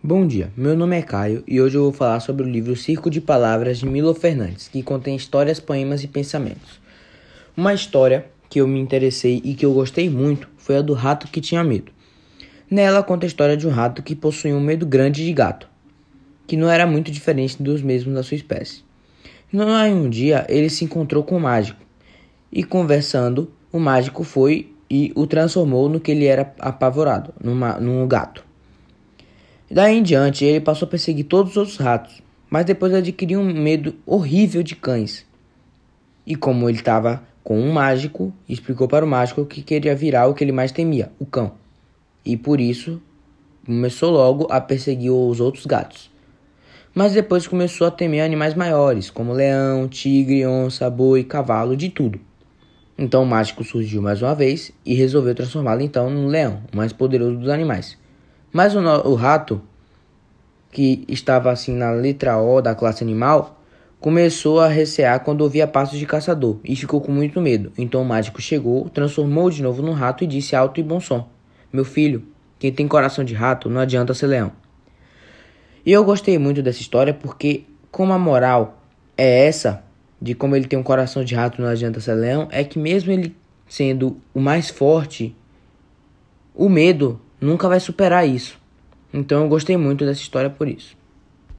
Bom dia, meu nome é Caio e hoje eu vou falar sobre o livro Circo de Palavras de Milo Fernandes, que contém histórias, poemas e pensamentos. Uma história que eu me interessei e que eu gostei muito foi a do rato que tinha medo. Nela conta a história de um rato que possuía um medo grande de gato, que não era muito diferente dos mesmos da sua espécie. Em um dia ele se encontrou com o mágico e conversando, o mágico foi e o transformou no que ele era apavorado, numa, num gato. Daí em diante, ele passou a perseguir todos os outros ratos, mas depois adquiriu um medo horrível de cães. E como ele estava com um mágico, explicou para o mágico que queria virar o que ele mais temia, o cão. E por isso começou logo a perseguir os outros gatos. Mas depois começou a temer animais maiores, como leão, tigre, onça, boi, cavalo, de tudo. Então o mágico surgiu mais uma vez e resolveu transformá-lo então num leão, o mais poderoso dos animais. Mas o, o rato, que estava assim na letra O da classe animal, começou a recear quando ouvia passos de caçador e ficou com muito medo. Então o mágico chegou, transformou de novo no rato e disse alto e bom som: Meu filho, quem tem coração de rato não adianta ser leão. E eu gostei muito dessa história porque, como a moral é essa, de como ele tem um coração de rato não adianta ser leão, é que mesmo ele sendo o mais forte, o medo nunca vai superar isso. Então eu gostei muito dessa história por isso.